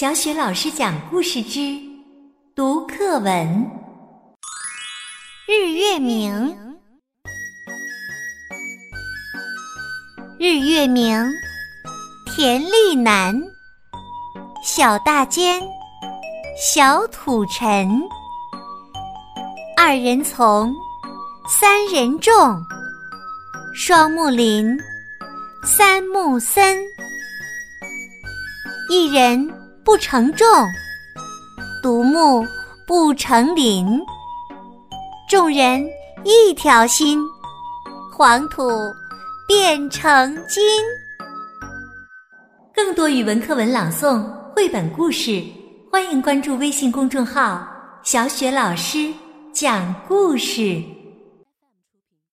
小雪老师讲故事之读课文：日月明，日月明，田力南，小大尖，小土尘，二人从，三人众，双木林，三木森，一人。不成众，独木不成林。众人一条心，黄土变成金。更多语文课文朗诵、绘本故事，欢迎关注微信公众号“小雪老师讲故事”。